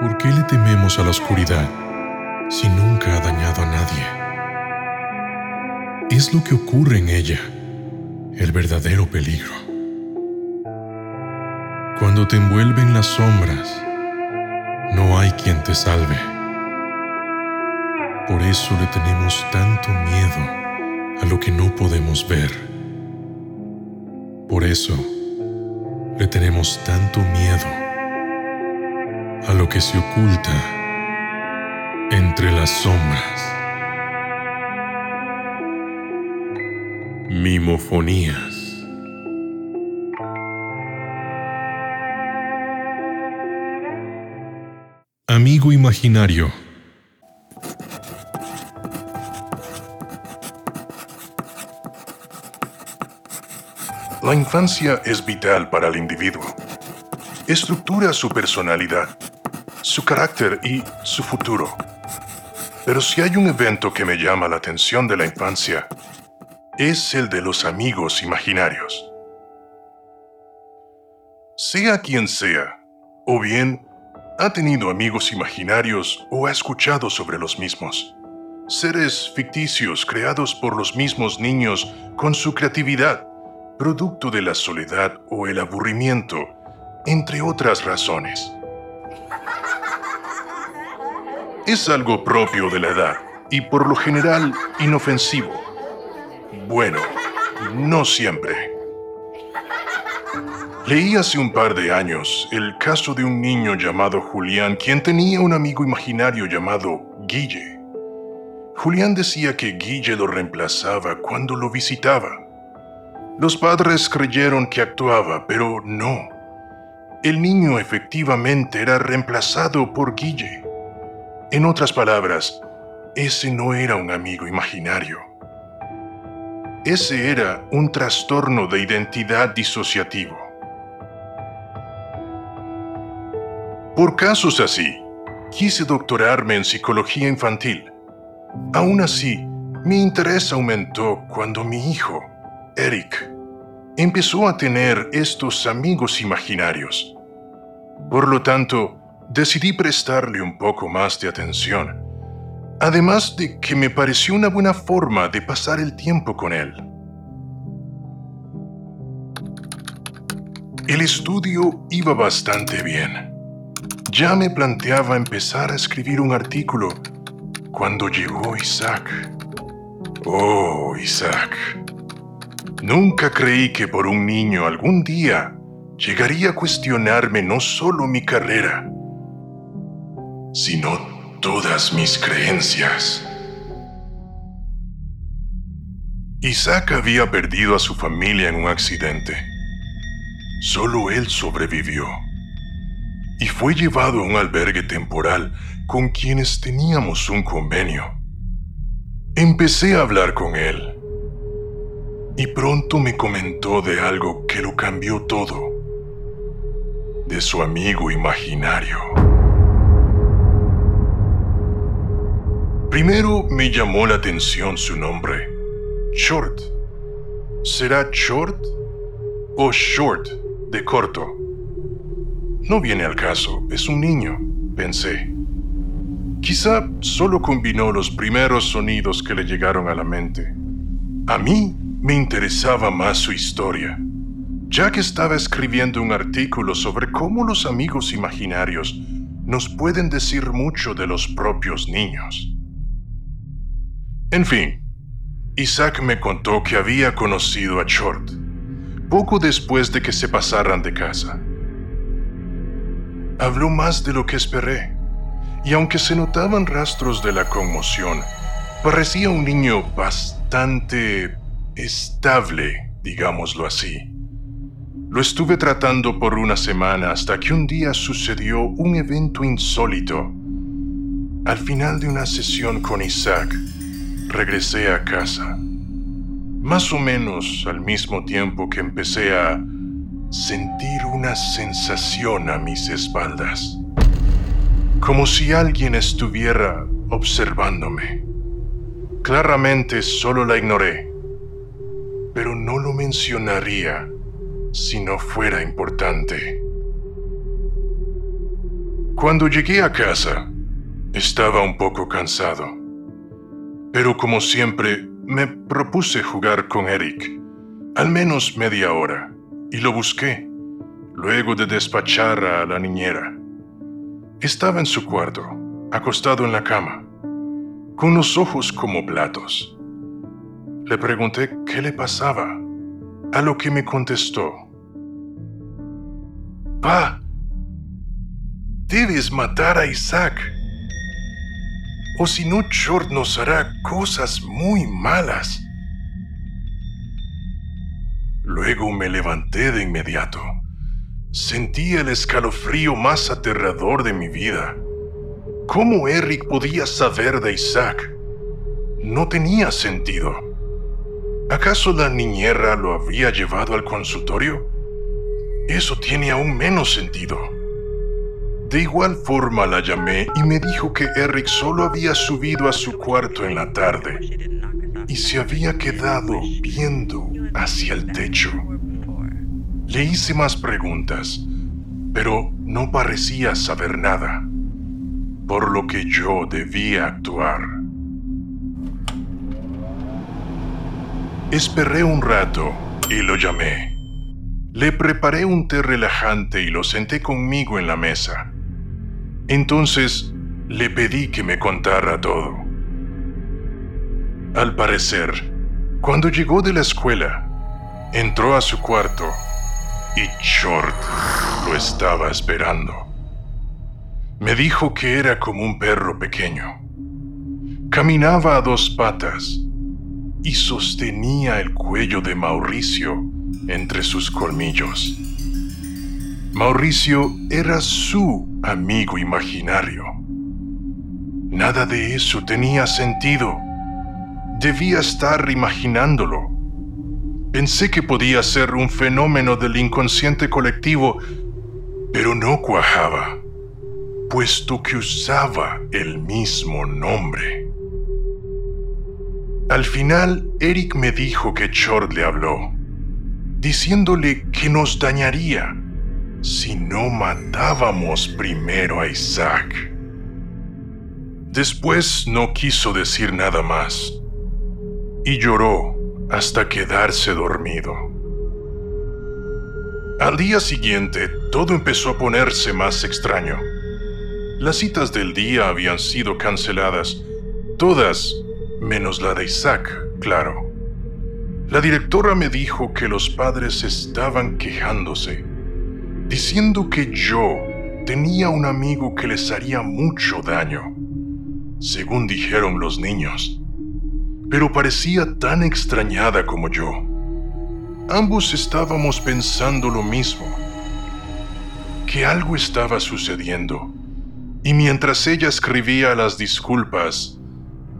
¿Por qué le tememos a la oscuridad si nunca ha dañado a nadie? Es lo que ocurre en ella, el verdadero peligro. Cuando te envuelven las sombras, no hay quien te salve. Por eso le tenemos tanto miedo a lo que no podemos ver. Por eso le tenemos tanto miedo a lo que se oculta entre las sombras. Mimofonías. Amigo imaginario. La infancia es vital para el individuo. Estructura su personalidad su carácter y su futuro. Pero si hay un evento que me llama la atención de la infancia, es el de los amigos imaginarios. Sea quien sea, o bien ha tenido amigos imaginarios o ha escuchado sobre los mismos. Seres ficticios creados por los mismos niños con su creatividad, producto de la soledad o el aburrimiento, entre otras razones. Es algo propio de la edad y por lo general inofensivo. Bueno, no siempre. Leí hace un par de años el caso de un niño llamado Julián, quien tenía un amigo imaginario llamado Guille. Julián decía que Guille lo reemplazaba cuando lo visitaba. Los padres creyeron que actuaba, pero no. El niño efectivamente era reemplazado por Guille. En otras palabras, ese no era un amigo imaginario. Ese era un trastorno de identidad disociativo. Por casos así, quise doctorarme en psicología infantil. Aún así, mi interés aumentó cuando mi hijo, Eric, empezó a tener estos amigos imaginarios. Por lo tanto, decidí prestarle un poco más de atención, además de que me pareció una buena forma de pasar el tiempo con él. El estudio iba bastante bien. Ya me planteaba empezar a escribir un artículo cuando llegó Isaac. Oh, Isaac. Nunca creí que por un niño algún día llegaría a cuestionarme no solo mi carrera, sino todas mis creencias. Isaac había perdido a su familia en un accidente. Solo él sobrevivió y fue llevado a un albergue temporal con quienes teníamos un convenio. Empecé a hablar con él y pronto me comentó de algo que lo cambió todo, de su amigo imaginario. Primero me llamó la atención su nombre, Short. ¿Será Short o Short de corto? No viene al caso, es un niño, pensé. Quizá solo combinó los primeros sonidos que le llegaron a la mente. A mí me interesaba más su historia, ya que estaba escribiendo un artículo sobre cómo los amigos imaginarios nos pueden decir mucho de los propios niños. En fin, Isaac me contó que había conocido a Short poco después de que se pasaran de casa. Habló más de lo que esperé, y aunque se notaban rastros de la conmoción, parecía un niño bastante estable, digámoslo así. Lo estuve tratando por una semana hasta que un día sucedió un evento insólito. Al final de una sesión con Isaac, regresé a casa. Más o menos al mismo tiempo que empecé a sentir una sensación a mis espaldas. Como si alguien estuviera observándome. Claramente solo la ignoré, pero no lo mencionaría si no fuera importante. Cuando llegué a casa, estaba un poco cansado. Pero como siempre, me propuse jugar con Eric, al menos media hora, y lo busqué, luego de despachar a la niñera. Estaba en su cuarto, acostado en la cama, con los ojos como platos. Le pregunté qué le pasaba, a lo que me contestó. Pa, debes matar a Isaac. O si no, Short nos hará cosas muy malas. Luego me levanté de inmediato. Sentí el escalofrío más aterrador de mi vida. ¿Cómo Eric podía saber de Isaac? No tenía sentido. ¿Acaso la niñera lo había llevado al consultorio? Eso tiene aún menos sentido. De igual forma la llamé y me dijo que Eric solo había subido a su cuarto en la tarde y se había quedado viendo hacia el techo. Le hice más preguntas, pero no parecía saber nada, por lo que yo debía actuar. Esperé un rato y lo llamé. Le preparé un té relajante y lo senté conmigo en la mesa. Entonces le pedí que me contara todo. Al parecer, cuando llegó de la escuela, entró a su cuarto y Short lo estaba esperando. Me dijo que era como un perro pequeño. Caminaba a dos patas y sostenía el cuello de Mauricio entre sus colmillos. Mauricio era su amigo imaginario. Nada de eso tenía sentido. Debía estar imaginándolo. Pensé que podía ser un fenómeno del inconsciente colectivo, pero no cuajaba, puesto que usaba el mismo nombre. Al final, Eric me dijo que Short le habló, diciéndole que nos dañaría si no matábamos primero a Isaac. Después no quiso decir nada más y lloró hasta quedarse dormido. Al día siguiente todo empezó a ponerse más extraño. Las citas del día habían sido canceladas, todas menos la de Isaac, claro. La directora me dijo que los padres estaban quejándose diciendo que yo tenía un amigo que les haría mucho daño, según dijeron los niños, pero parecía tan extrañada como yo. Ambos estábamos pensando lo mismo, que algo estaba sucediendo, y mientras ella escribía las disculpas,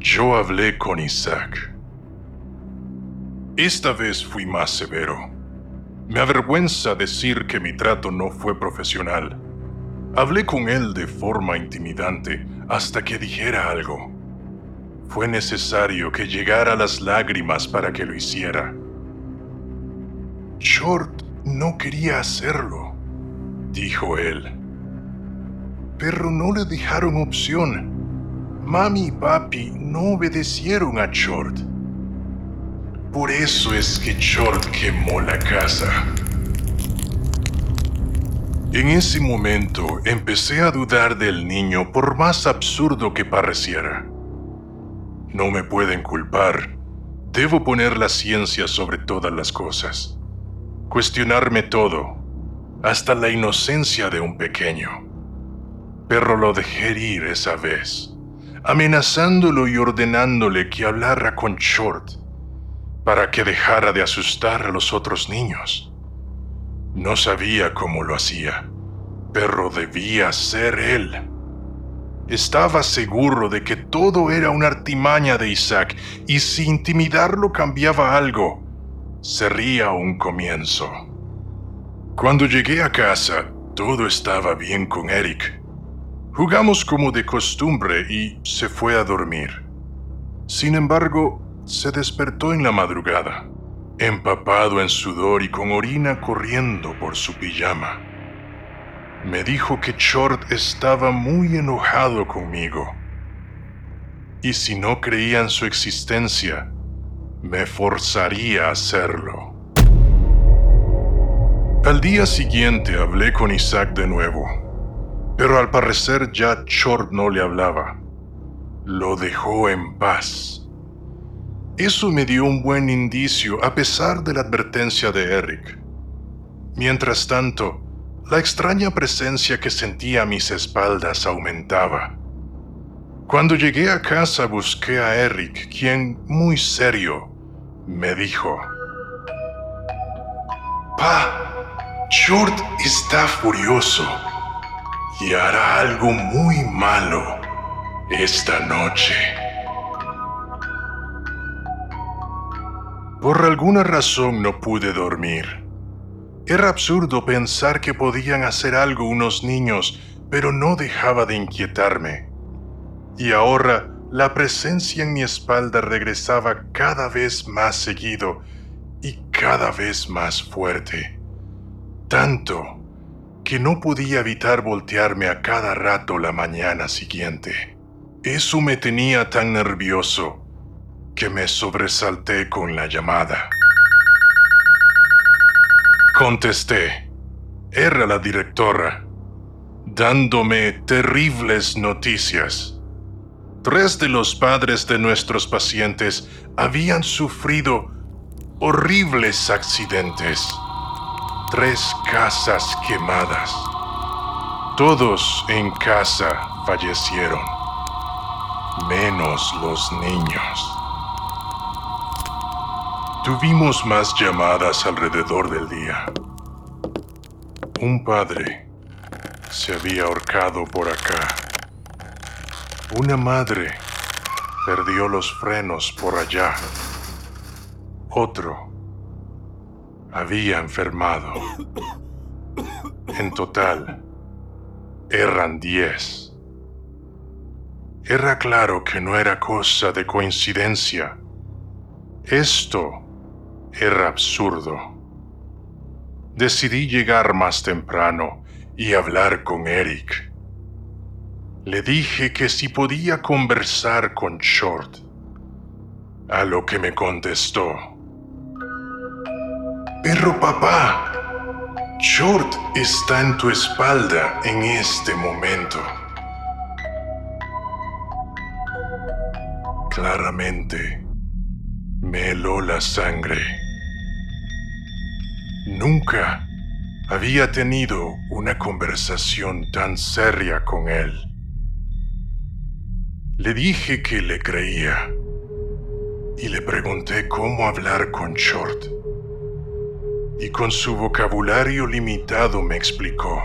yo hablé con Isaac. Esta vez fui más severo. Me avergüenza decir que mi trato no fue profesional. Hablé con él de forma intimidante hasta que dijera algo. Fue necesario que llegara a las lágrimas para que lo hiciera. Short no quería hacerlo, dijo él. Pero no le dejaron opción. Mami y papi no obedecieron a Short. Por eso es que Short quemó la casa. En ese momento empecé a dudar del niño por más absurdo que pareciera. No me pueden culpar. Debo poner la ciencia sobre todas las cosas. Cuestionarme todo, hasta la inocencia de un pequeño. Pero lo dejé ir esa vez, amenazándolo y ordenándole que hablara con Short para que dejara de asustar a los otros niños. No sabía cómo lo hacía, pero debía ser él. Estaba seguro de que todo era una artimaña de Isaac y si intimidarlo cambiaba algo, sería un comienzo. Cuando llegué a casa, todo estaba bien con Eric. Jugamos como de costumbre y se fue a dormir. Sin embargo, se despertó en la madrugada, empapado en sudor y con orina corriendo por su pijama. Me dijo que Short estaba muy enojado conmigo. Y si no creía en su existencia, me forzaría a hacerlo. Al día siguiente hablé con Isaac de nuevo, pero al parecer ya Short no le hablaba. Lo dejó en paz. Eso me dio un buen indicio a pesar de la advertencia de Eric. Mientras tanto, la extraña presencia que sentía a mis espaldas aumentaba. Cuando llegué a casa busqué a Eric, quien, muy serio, me dijo, Pa, Short está furioso y hará algo muy malo esta noche. Por alguna razón no pude dormir. Era absurdo pensar que podían hacer algo unos niños, pero no dejaba de inquietarme. Y ahora la presencia en mi espalda regresaba cada vez más seguido y cada vez más fuerte. Tanto que no podía evitar voltearme a cada rato la mañana siguiente. Eso me tenía tan nervioso que me sobresalté con la llamada. Contesté. Era la directora, dándome terribles noticias. Tres de los padres de nuestros pacientes habían sufrido horribles accidentes. Tres casas quemadas. Todos en casa fallecieron, menos los niños. Tuvimos más llamadas alrededor del día. Un padre se había ahorcado por acá. Una madre perdió los frenos por allá. Otro había enfermado. En total, eran diez. Era claro que no era cosa de coincidencia. Esto era absurdo. Decidí llegar más temprano y hablar con Eric. Le dije que si podía conversar con Short. A lo que me contestó. Perro papá, Short está en tu espalda en este momento. Claramente, me heló la sangre. Nunca había tenido una conversación tan seria con él. Le dije que le creía y le pregunté cómo hablar con Short. Y con su vocabulario limitado me explicó.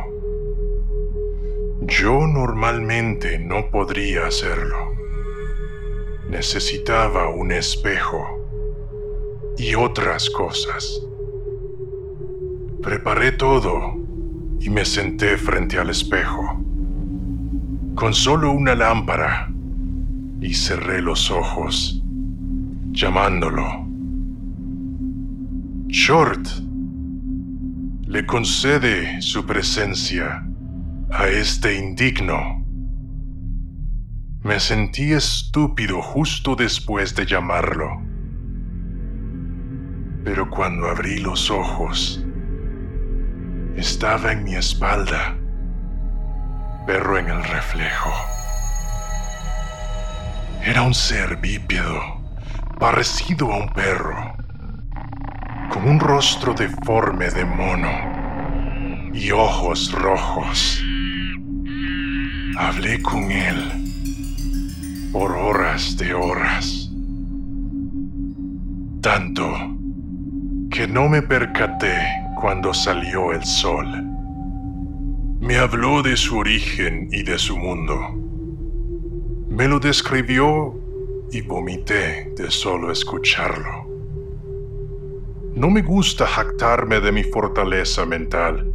Yo normalmente no podría hacerlo. Necesitaba un espejo y otras cosas. Preparé todo y me senté frente al espejo. Con solo una lámpara y cerré los ojos, llamándolo. Short le concede su presencia a este indigno. Me sentí estúpido justo después de llamarlo. Pero cuando abrí los ojos, estaba en mi espalda, perro en el reflejo. Era un ser bípedo, parecido a un perro, con un rostro deforme de mono y ojos rojos. Hablé con él por horas de horas. Tanto que no me percaté cuando salió el sol. Me habló de su origen y de su mundo me lo describió y vomité de solo escucharlo. No me gusta jactarme de mi fortaleza mental,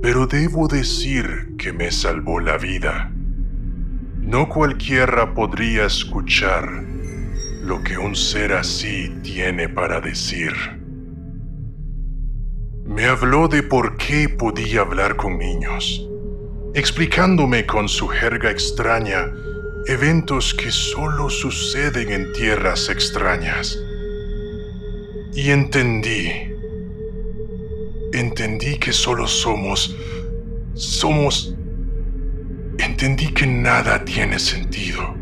pero debo decir que me salvó la vida. No cualquiera podría escuchar lo que un ser así tiene para decir. Me habló de por qué podía hablar con niños explicándome con su jerga extraña eventos que solo suceden en tierras extrañas. Y entendí, entendí que solo somos, somos, entendí que nada tiene sentido,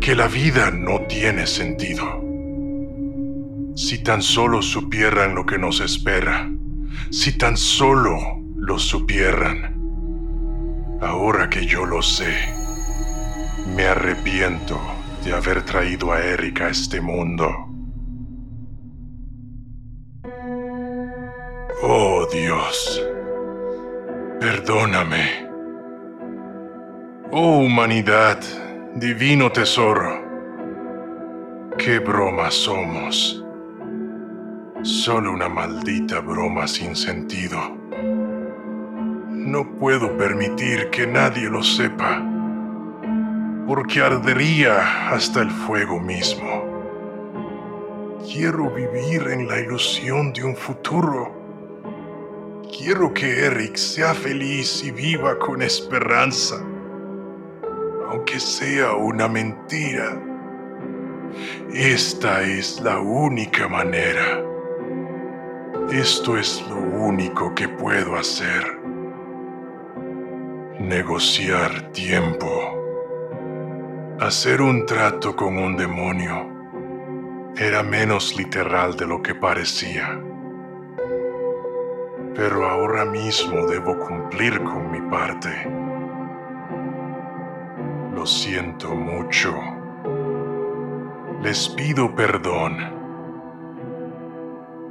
que la vida no tiene sentido. Si tan solo supieran lo que nos espera, si tan solo lo supieran. Ahora que yo lo sé, me arrepiento de haber traído a Erika a este mundo. Oh Dios, perdóname. Oh humanidad, divino tesoro, qué broma somos. Solo una maldita broma sin sentido. No puedo permitir que nadie lo sepa, porque ardería hasta el fuego mismo. Quiero vivir en la ilusión de un futuro. Quiero que Eric sea feliz y viva con esperanza, aunque sea una mentira. Esta es la única manera. Esto es lo único que puedo hacer. Negociar tiempo. Hacer un trato con un demonio era menos literal de lo que parecía. Pero ahora mismo debo cumplir con mi parte. Lo siento mucho. Les pido perdón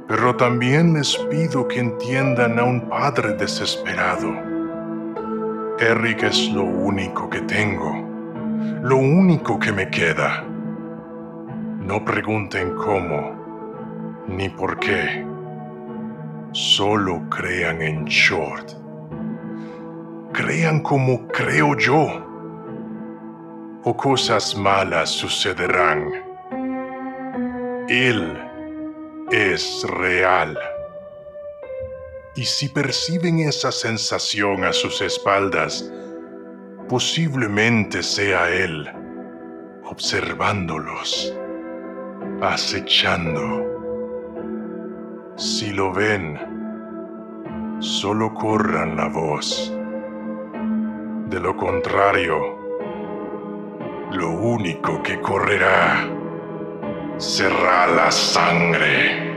pero también les pido que entiendan a un padre desesperado. Eric es lo único que tengo, lo único que me queda. No pregunten cómo, ni por qué. Solo crean en Short. Crean como creo yo. O cosas malas sucederán. Él es real. Y si perciben esa sensación a sus espaldas, posiblemente sea Él, observándolos, acechando. Si lo ven, solo corran la voz. De lo contrario, lo único que correrá será la sangre.